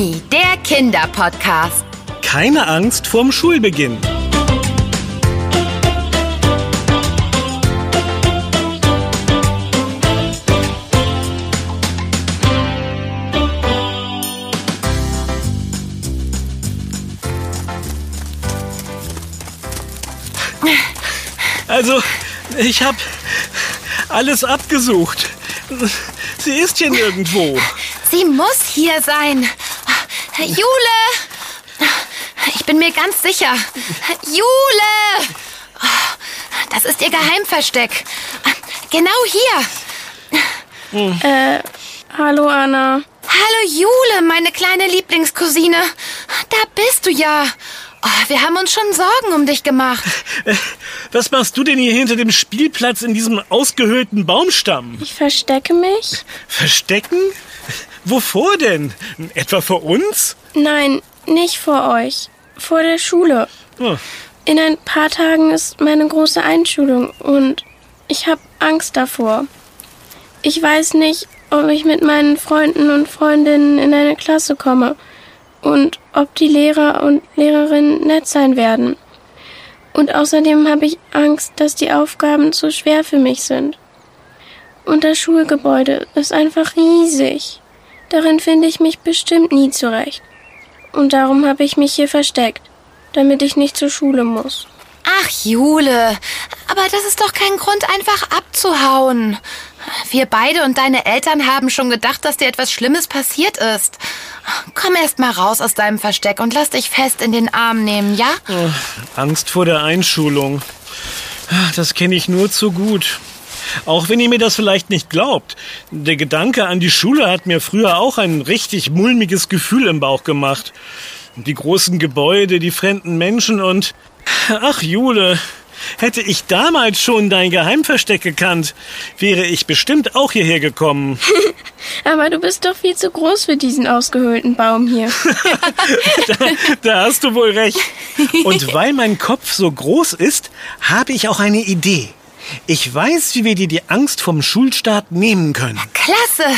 Mimi, der Kinderpodcast. Keine Angst vorm Schulbeginn. Also, ich habe alles abgesucht. Sie ist hier nirgendwo. Sie muss hier sein. Jule! Ich bin mir ganz sicher. Jule! Das ist ihr Geheimversteck. Genau hier. Äh, hallo Anna. Hallo Jule, meine kleine Lieblingscousine. Da bist du ja. Oh, wir haben uns schon Sorgen um dich gemacht. Was machst du denn hier hinter dem Spielplatz in diesem ausgehöhlten Baumstamm? Ich verstecke mich. Verstecken? Wovor denn? Etwa vor uns? Nein, nicht vor euch. Vor der Schule. Oh, In ein paar Tagen ist meine große Einschulung und ich habe Angst davor. Ich weiß nicht, ob ich mit meinen Freunden und Freundinnen in eine Klasse komme und ob die Lehrer und Lehrerinnen nett sein werden. Und außerdem habe ich Angst, dass die Aufgaben zu schwer für mich sind. Und das Schulgebäude ist einfach riesig. Darin finde ich mich bestimmt nie zurecht. Und darum habe ich mich hier versteckt, damit ich nicht zur Schule muss. Ach, Jule, aber das ist doch kein Grund, einfach abzuhauen. Wir beide und deine Eltern haben schon gedacht, dass dir etwas Schlimmes passiert ist. Komm erst mal raus aus deinem Versteck und lass dich fest in den Arm nehmen, ja? Angst vor der Einschulung. Das kenne ich nur zu gut. Auch wenn ihr mir das vielleicht nicht glaubt. Der Gedanke an die Schule hat mir früher auch ein richtig mulmiges Gefühl im Bauch gemacht. Die großen Gebäude, die fremden Menschen und... Ach, Jule, hätte ich damals schon dein Geheimversteck gekannt, wäre ich bestimmt auch hierher gekommen. Aber du bist doch viel zu groß für diesen ausgehöhlten Baum hier. Da hast du wohl recht. Und weil mein Kopf so groß ist, habe ich auch eine Idee. Ich weiß, wie wir dir die Angst vom Schulstart nehmen können. Klasse!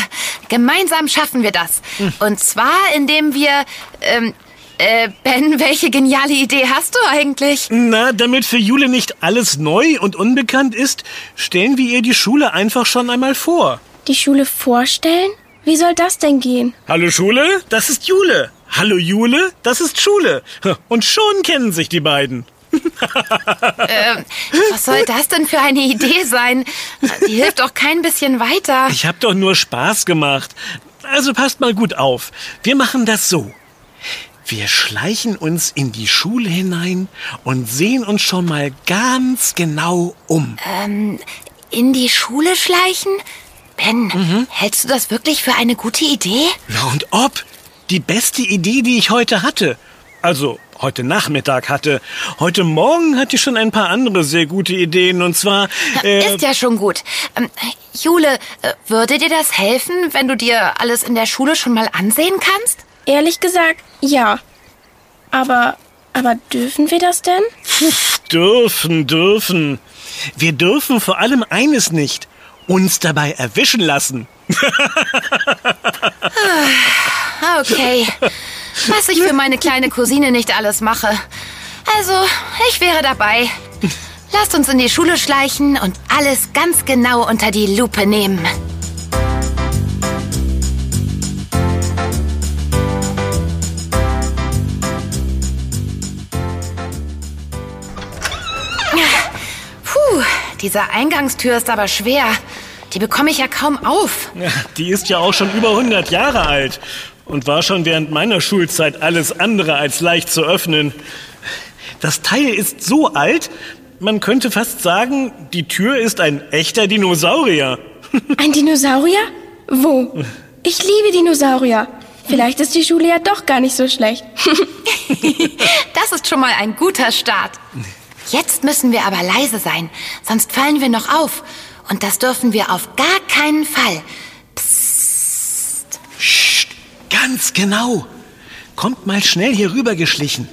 Gemeinsam schaffen wir das. Und zwar, indem wir. Ähm, äh, Ben, welche geniale Idee hast du eigentlich? Na, damit für Jule nicht alles neu und unbekannt ist, stellen wir ihr die Schule einfach schon einmal vor. Die Schule vorstellen? Wie soll das denn gehen? Hallo Schule, das ist Jule. Hallo Jule, das ist Schule. Und schon kennen sich die beiden. Ähm, was soll das denn für eine Idee sein? Die hilft doch kein bisschen weiter. Ich hab doch nur Spaß gemacht. Also passt mal gut auf. Wir machen das so. Wir schleichen uns in die Schule hinein und sehen uns schon mal ganz genau um. In die Schule schleichen? Ben, hältst du das wirklich für eine gute Idee? Na und ob? Die beste Idee, die ich heute hatte. Also heute Nachmittag hatte. Heute Morgen hatte ich schon ein paar andere sehr gute Ideen. Und zwar... Äh, Ist ja schon gut. Ähm, Jule, äh, würde dir das helfen, wenn du dir alles in der Schule schon mal ansehen kannst? Ehrlich gesagt, ja. Aber, aber dürfen wir das denn? dürfen, dürfen. Wir dürfen vor allem eines nicht. Uns dabei erwischen lassen. Ah, Okay. Was ich für meine kleine Cousine nicht alles mache. Also, ich wäre dabei. Lasst uns in die Schule schleichen und alles ganz genau unter die Lupe nehmen. Puh, diese Eingangstür ist aber schwer. Die bekomme ich ja kaum auf. Ja, die ist ja auch schon über 100 Jahre alt und war schon während meiner Schulzeit alles andere als leicht zu öffnen. Das Teil ist so alt, man könnte fast sagen, die Tür ist ein echter Dinosaurier. Ein Dinosaurier? Wo? Ich liebe Dinosaurier. Vielleicht ist die Schule ja doch gar nicht so schlecht. Das ist schon mal ein guter Start. Jetzt müssen wir aber leise sein, sonst fallen wir noch auf. Und das dürfen wir auf gar keinen Fall. Psst, ganz genau. Kommt mal schnell hier rüber geschlichen.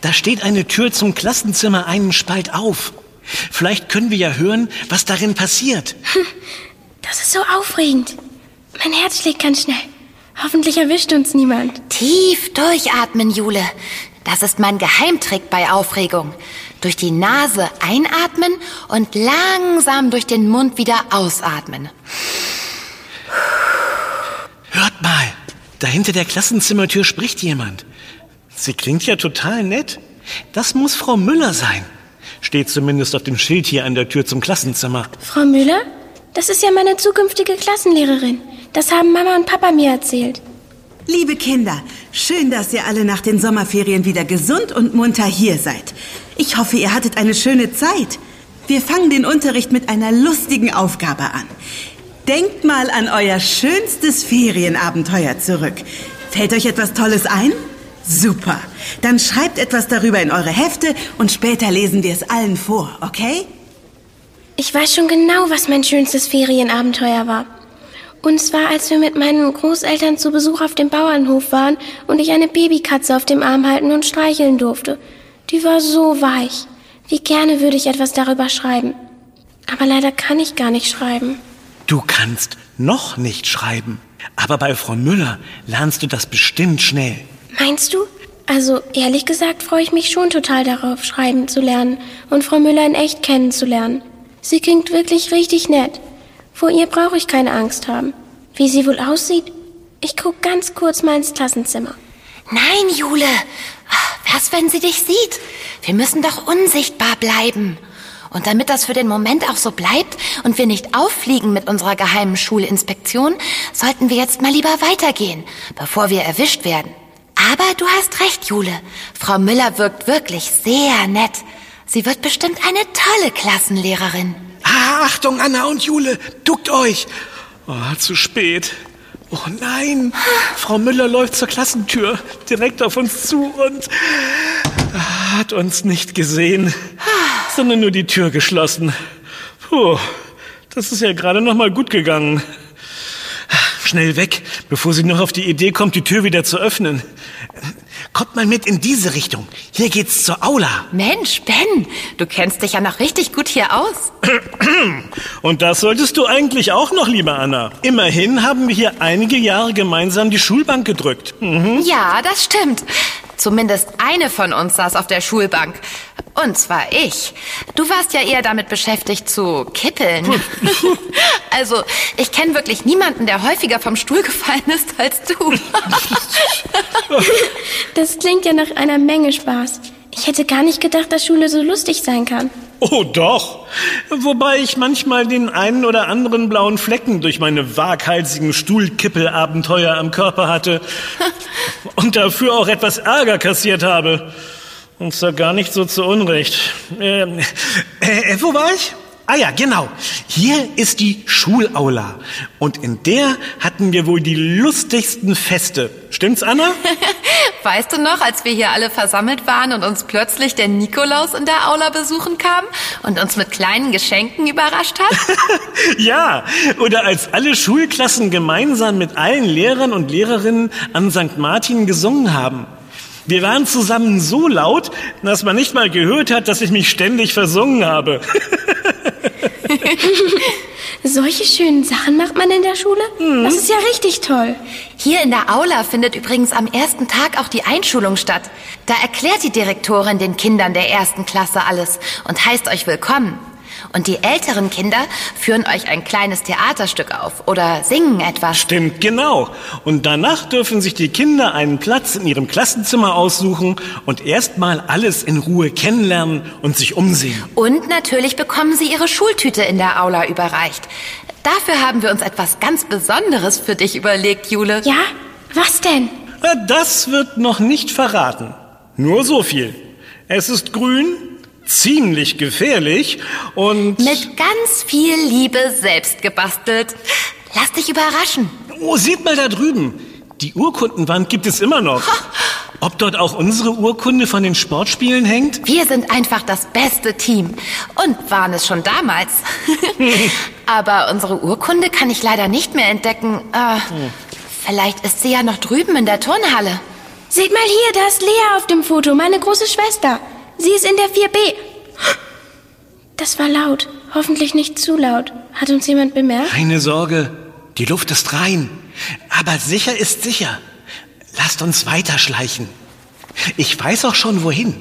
Da steht eine Tür zum Klassenzimmer einen Spalt auf. Vielleicht können wir ja hören, was darin passiert. Das ist so aufregend. Mein Herz schlägt ganz schnell. Hoffentlich erwischt uns niemand. Tief durchatmen, Jule. Das ist mein Geheimtrick bei Aufregung. Durch die Nase einatmen und langsam durch den Mund wieder ausatmen. Hört mal, da hinter der Klassenzimmertür spricht jemand. Sie klingt ja total nett. Das muss Frau Müller sein. Steht zumindest auf dem Schild hier an der Tür zum Klassenzimmer. Frau Müller? Das ist ja meine zukünftige Klassenlehrerin. Das haben Mama und Papa mir erzählt. Liebe Kinder, schön, dass ihr alle nach den Sommerferien wieder gesund und munter hier seid. Ich hoffe, ihr hattet eine schöne Zeit. Wir fangen den Unterricht mit einer lustigen Aufgabe an. Denkt mal an euer schönstes Ferienabenteuer zurück. Fällt euch etwas Tolles ein? Super. Dann schreibt etwas darüber in eure Hefte und später lesen wir es allen vor, okay? Ich weiß schon genau, was mein schönstes Ferienabenteuer war. Und zwar, als wir mit meinen Großeltern zu Besuch auf dem Bauernhof waren und ich eine Babykatze auf dem Arm halten und streicheln durfte. Die war so weich. Wie gerne würde ich etwas darüber schreiben. Aber leider kann ich gar nicht schreiben. Du kannst noch nicht schreiben. Aber bei Frau Müller lernst du das bestimmt schnell. Meinst du? Also ehrlich gesagt freue ich mich schon total darauf, schreiben zu lernen und Frau Müller in echt kennenzulernen. Sie klingt wirklich richtig nett. Vor ihr brauche ich keine Angst haben. Wie sie wohl aussieht? Ich guck ganz kurz mal ins Klassenzimmer. Nein, Jule. Was, wenn sie dich sieht? Wir müssen doch unsichtbar bleiben. Und damit das für den Moment auch so bleibt und wir nicht auffliegen mit unserer geheimen Schulinspektion, sollten wir jetzt mal lieber weitergehen, bevor wir erwischt werden. Aber du hast recht, Jule. Frau Müller wirkt wirklich sehr nett. Sie wird bestimmt eine tolle Klassenlehrerin. Ah, Achtung, Anna und Jule, duckt euch. Oh, zu spät. Oh nein, Frau Müller läuft zur Klassentür, direkt auf uns zu und hat uns nicht gesehen, sondern nur die Tür geschlossen. Puh, das ist ja gerade noch mal gut gegangen. Schnell weg, bevor sie noch auf die Idee kommt, die Tür wieder zu öffnen. Kommt mal mit in diese Richtung. Hier geht's zur Aula. Mensch, Ben, du kennst dich ja noch richtig gut hier aus. Und das solltest du eigentlich auch noch, liebe Anna. Immerhin haben wir hier einige Jahre gemeinsam die Schulbank gedrückt. Mhm. Ja, das stimmt. Zumindest eine von uns saß auf der Schulbank. Und zwar ich. Du warst ja eher damit beschäftigt zu kippeln. also, ich kenne wirklich niemanden, der häufiger vom Stuhl gefallen ist als du. das klingt ja nach einer Menge Spaß. Ich hätte gar nicht gedacht, dass Schule so lustig sein kann. Oh doch. Wobei ich manchmal den einen oder anderen blauen Flecken durch meine waghalsigen Stuhlkippelabenteuer am Körper hatte und dafür auch etwas Ärger kassiert habe. Und zwar gar nicht so zu Unrecht. Äh, äh, wo war ich? Ah ja, genau. Hier ist die Schulaula. Und in der hatten wir wohl die lustigsten Feste. Stimmt's, Anna? weißt du noch, als wir hier alle versammelt waren und uns plötzlich der Nikolaus in der Aula besuchen kam und uns mit kleinen Geschenken überrascht hat? ja, oder als alle Schulklassen gemeinsam mit allen Lehrern und Lehrerinnen an St. Martin gesungen haben. Wir waren zusammen so laut, dass man nicht mal gehört hat, dass ich mich ständig versungen habe. Solche schönen Sachen macht man in der Schule? Mhm. Das ist ja richtig toll. Hier in der Aula findet übrigens am ersten Tag auch die Einschulung statt. Da erklärt die Direktorin den Kindern der ersten Klasse alles und heißt euch willkommen. Und die älteren Kinder führen euch ein kleines Theaterstück auf oder singen etwas. Stimmt, genau. Und danach dürfen sich die Kinder einen Platz in ihrem Klassenzimmer aussuchen und erstmal alles in Ruhe kennenlernen und sich umsehen. Und natürlich bekommen sie ihre Schultüte in der Aula überreicht. Dafür haben wir uns etwas ganz Besonderes für dich überlegt, Jule. Ja? Was denn? Das wird noch nicht verraten. Nur so viel. Es ist grün, ziemlich gefährlich und... Mit ganz viel Liebe selbst gebastelt. Lass dich überraschen. Oh, seht mal da drüben. Die Urkundenwand gibt es immer noch. Ob dort auch unsere Urkunde von den Sportspielen hängt? Wir sind einfach das beste Team und waren es schon damals. Aber unsere Urkunde kann ich leider nicht mehr entdecken. Äh, vielleicht ist sie ja noch drüben in der Turnhalle. Seht mal hier, da ist Lea auf dem Foto, meine große Schwester. Sie ist in der 4b. Das war laut. Hoffentlich nicht zu laut. Hat uns jemand bemerkt? Keine Sorge. Die Luft ist rein. Aber sicher ist sicher. Lasst uns weiterschleichen. Ich weiß auch schon wohin.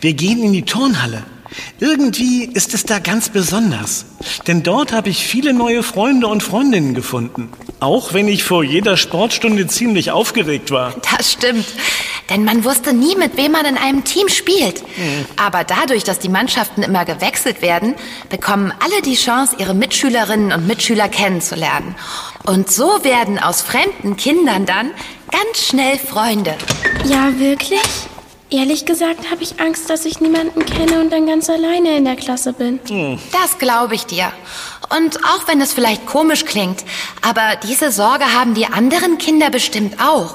Wir gehen in die Turnhalle. Irgendwie ist es da ganz besonders. Denn dort habe ich viele neue Freunde und Freundinnen gefunden. Auch wenn ich vor jeder Sportstunde ziemlich aufgeregt war. Das stimmt. Denn man wusste nie, mit wem man in einem Team spielt. Aber dadurch, dass die Mannschaften immer gewechselt werden, bekommen alle die Chance, ihre Mitschülerinnen und Mitschüler kennenzulernen. Und so werden aus fremden Kindern dann ganz schnell Freunde. Ja, wirklich? Ehrlich gesagt habe ich Angst, dass ich niemanden kenne und dann ganz alleine in der Klasse bin. Das glaube ich dir. Und auch wenn es vielleicht komisch klingt, aber diese Sorge haben die anderen Kinder bestimmt auch.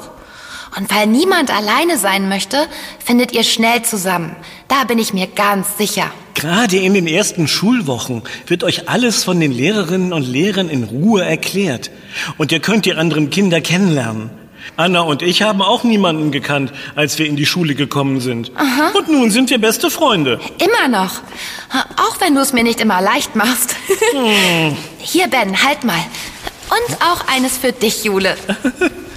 Und weil niemand alleine sein möchte, findet ihr schnell zusammen. Da bin ich mir ganz sicher. Gerade in den ersten Schulwochen wird euch alles von den Lehrerinnen und Lehrern in Ruhe erklärt. Und ihr könnt die anderen Kinder kennenlernen. Anna und ich haben auch niemanden gekannt, als wir in die Schule gekommen sind. Und nun sind wir beste Freunde. Immer noch. Auch wenn du es mir nicht immer leicht machst. Hier, Ben, halt mal. Und auch eines für dich, Jule.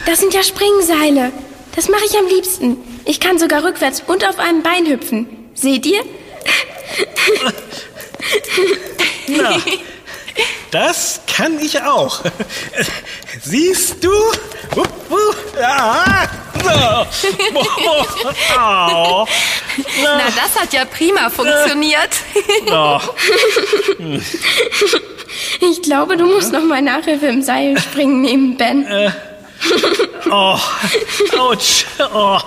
Das sind ja Springseile. Das mache ich am liebsten. Ich kann sogar rückwärts und auf einem Bein hüpfen. Seht ihr? Na, das kann ich auch. Siehst du? Ja. So. Au. Na, das hat ja prima funktioniert. Oh. Ich glaube, du musst noch mal Nachhilfe im Seilspringen nehmen, Ben. Oh, ouch. Oh.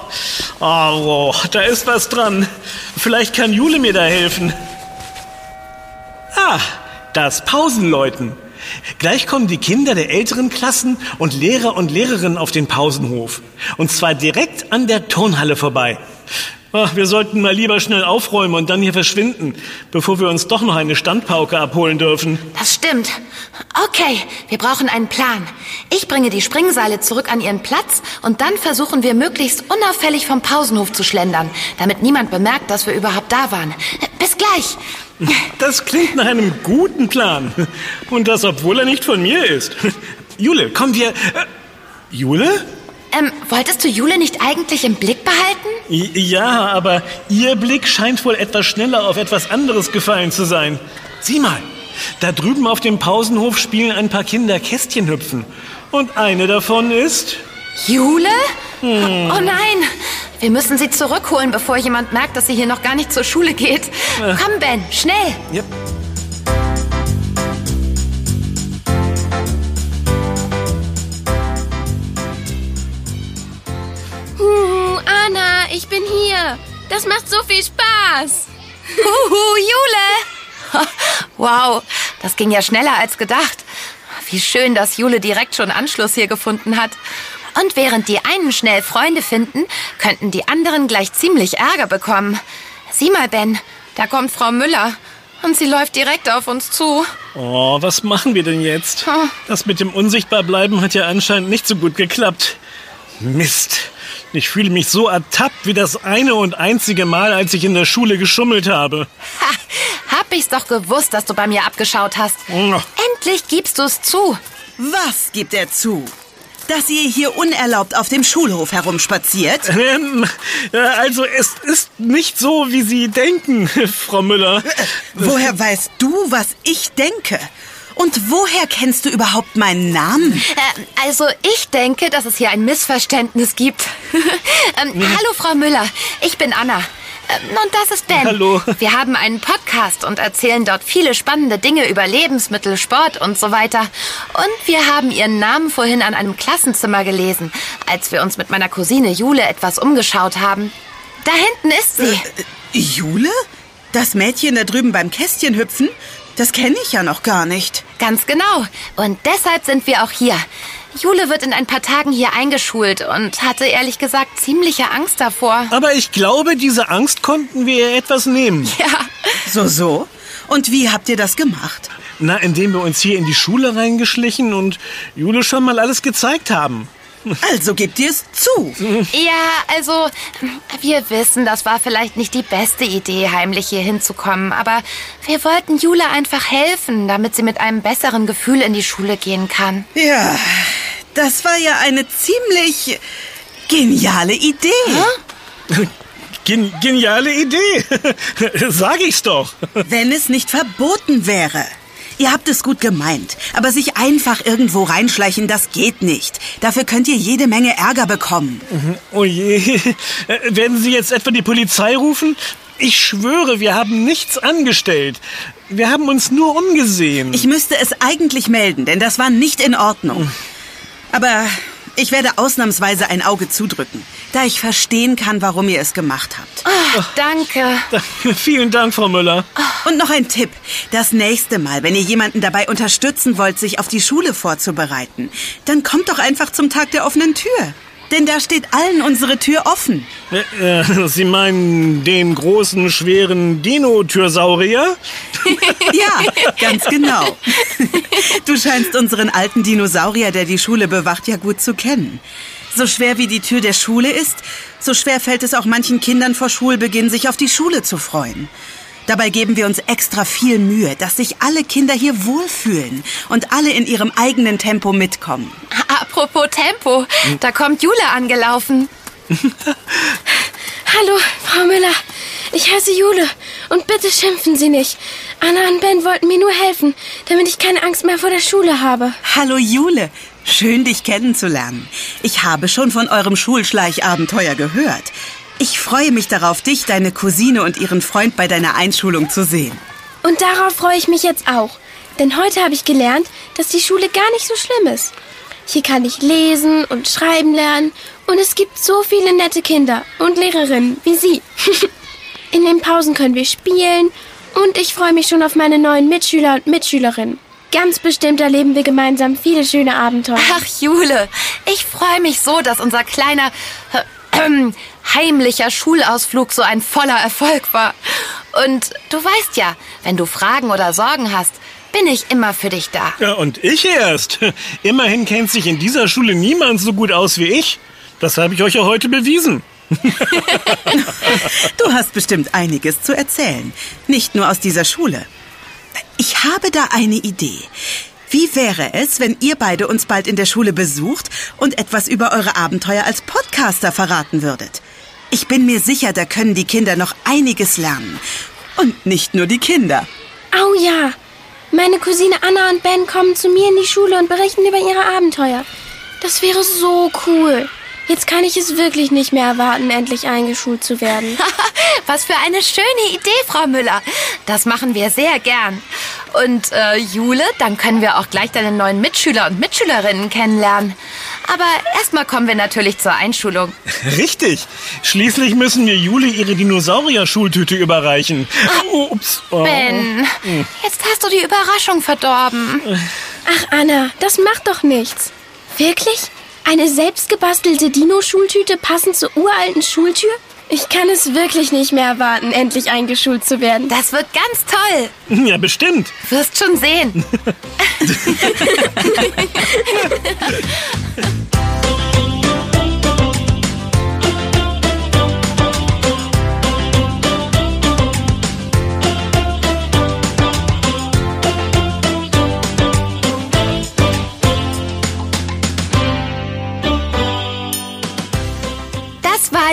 Oh, wow. da ist was dran. Vielleicht kann Jule mir da helfen. Ah, das Pausenläuten. Gleich kommen die Kinder der älteren Klassen und Lehrer und Lehrerinnen auf den Pausenhof. Und zwar direkt an der Turnhalle vorbei. Ach, wir sollten mal lieber schnell aufräumen und dann hier verschwinden, bevor wir uns doch noch eine Standpauke abholen dürfen. Das stimmt. Okay, wir brauchen einen Plan. Ich bringe die Springseile zurück an ihren Platz und dann versuchen wir möglichst unauffällig vom Pausenhof zu schlendern, damit niemand bemerkt, dass wir überhaupt da waren. Bis gleich. Das klingt nach einem guten Plan. Und das, obwohl er nicht von mir ist. Jule, komm, wir... Äh, Jule? Ähm, wolltest du Jule nicht eigentlich im Blick behalten? Ja, aber Ihr Blick scheint wohl etwas schneller auf etwas anderes gefallen zu sein. Sieh mal, da drüben auf dem Pausenhof spielen ein paar Kinder Kästchenhüpfen. Und eine davon ist... Jule? Oh nein, wir müssen sie zurückholen, bevor jemand merkt, dass sie hier noch gar nicht zur Schule geht. Komm, Ben, schnell. Ja. Bin hier. Das macht so viel Spaß. Huhu, Jule! Wow, das ging ja schneller als gedacht. Wie schön, dass Jule direkt schon Anschluss hier gefunden hat. Und während die einen schnell Freunde finden, könnten die anderen gleich ziemlich Ärger bekommen. Sieh mal, Ben, da kommt Frau Müller. Und sie läuft direkt auf uns zu. Oh, was machen wir denn jetzt? Das mit dem Unsichtbarbleiben hat ja anscheinend nicht so gut geklappt. Mist. Ich fühle mich so ertappt wie das eine und einzige Mal, als ich in der Schule geschummelt habe. Ha, hab ich's doch gewusst, dass du bei mir abgeschaut hast. Oh. Endlich gibst du's zu. Was gibt er zu? Dass ihr hier unerlaubt auf dem Schulhof herumspaziert? Ähm, äh, also es ist nicht so, wie Sie denken, Frau Müller. Woher weißt du, was ich denke? Und woher kennst du überhaupt meinen Namen? Äh, also ich denke, dass es hier ein Missverständnis gibt. ähm, Hallo, Frau Müller. Ich bin Anna. Ähm, und das ist Ben. Hallo. Wir haben einen Podcast und erzählen dort viele spannende Dinge über Lebensmittel, Sport und so weiter. Und wir haben Ihren Namen vorhin an einem Klassenzimmer gelesen, als wir uns mit meiner Cousine Jule etwas umgeschaut haben. Da hinten ist sie. Jule? Das Mädchen da drüben beim Kästchen hüpfen? Das kenne ich ja noch gar nicht. Ganz genau. Und deshalb sind wir auch hier. Jule wird in ein paar Tagen hier eingeschult und hatte ehrlich gesagt ziemliche Angst davor. Aber ich glaube, diese Angst konnten wir ihr etwas nehmen. Ja, So, so. Und wie habt ihr das gemacht? Na, indem wir uns hier in die Schule reingeschlichen und Jule schon mal alles gezeigt haben. Also gebt ihr es zu. ja, also wir wissen, das war vielleicht nicht die beste Idee, heimlich hier hinzukommen, aber wir wollten Jule einfach helfen, damit sie mit einem besseren Gefühl in die Schule gehen kann. Ja, das war ja eine ziemlich geniale Idee. Gen geniale Idee. Sag ich's doch. Wenn es nicht verboten wäre. Ihr habt es gut gemeint, aber sich einfach irgendwo reinschleichen, das geht nicht. Dafür könnt ihr jede Menge Ärger bekommen. Oh je. Äh, Werden Sie jetzt etwa die Polizei rufen? Ich schwöre, wir haben nichts angestellt. Wir haben uns nur umgesehen. Ich müsste es eigentlich melden, denn das war nicht in Ordnung. Aber ich werde ausnahmsweise ein Auge zudrücken, da ich verstehen kann, warum ihr es gemacht habt. Ach, danke. Vielen Dank, Frau Müller. Und noch ein Tipp. Das nächste Mal, wenn ihr jemanden dabei unterstützen wollt, sich auf die Schule vorzubereiten, dann kommt doch einfach zum Tag der offenen Tür. Denn da steht allen unsere Tür offen. Äh, äh, Sie meinen den großen, schweren Dino-Türsaurier? Ja, ganz genau. Du scheinst unseren alten Dinosaurier, der die Schule bewacht, ja gut zu kennen. So schwer wie die Tür der Schule ist, so schwer fällt es auch manchen Kindern vor Schulbeginn, sich auf die Schule zu freuen. Dabei geben wir uns extra viel Mühe, dass sich alle Kinder hier wohlfühlen und alle in ihrem eigenen Tempo mitkommen. Apropos Tempo, da kommt Jule angelaufen. Hallo, Frau Müller. Ich heiße Jule. Und bitte schimpfen Sie nicht. Anna und Ben wollten mir nur helfen, damit ich keine Angst mehr vor der Schule habe. Hallo Jule, schön dich kennenzulernen. Ich habe schon von eurem Schulschleichabenteuer gehört. Ich freue mich darauf, dich, deine Cousine und ihren Freund bei deiner Einschulung zu sehen. Und darauf freue ich mich jetzt auch. Denn heute habe ich gelernt, dass die Schule gar nicht so schlimm ist. Hier kann ich lesen und schreiben lernen. Und es gibt so viele nette Kinder und Lehrerinnen wie Sie. In den Pausen können wir spielen. Und ich freue mich schon auf meine neuen Mitschüler und Mitschülerinnen. Ganz bestimmt erleben wir gemeinsam viele schöne Abenteuer. Ach, Jule, ich freue mich so, dass unser kleiner äh, heimlicher Schulausflug so ein voller Erfolg war. Und du weißt ja, wenn du Fragen oder Sorgen hast, bin ich immer für dich da. Ja, und ich erst. Immerhin kennt sich in dieser Schule niemand so gut aus wie ich. Das habe ich euch ja heute bewiesen. Du hast bestimmt einiges zu erzählen. Nicht nur aus dieser Schule. Ich habe da eine Idee. Wie wäre es, wenn ihr beide uns bald in der Schule besucht und etwas über eure Abenteuer als Podcaster verraten würdet? Ich bin mir sicher, da können die Kinder noch einiges lernen. Und nicht nur die Kinder. Au ja! Meine Cousine Anna und Ben kommen zu mir in die Schule und berichten über ihre Abenteuer. Das wäre so cool. Jetzt kann ich es wirklich nicht mehr erwarten, endlich eingeschult zu werden. Was für eine schöne Idee, Frau Müller. Das machen wir sehr gern. Und äh, Jule, dann können wir auch gleich deine neuen Mitschüler und Mitschülerinnen kennenlernen. Aber erstmal kommen wir natürlich zur Einschulung. Richtig. Schließlich müssen wir Jule ihre Dinosaurier-Schultüte überreichen. Ups. Oh. Ben, jetzt hast du die Überraschung verdorben. Ach, Anna, das macht doch nichts. Wirklich? Eine selbstgebastelte Dino-Schultüte passend zur uralten Schultür? Ich kann es wirklich nicht mehr erwarten, endlich eingeschult zu werden. Das wird ganz toll. Ja, bestimmt. Wirst schon sehen.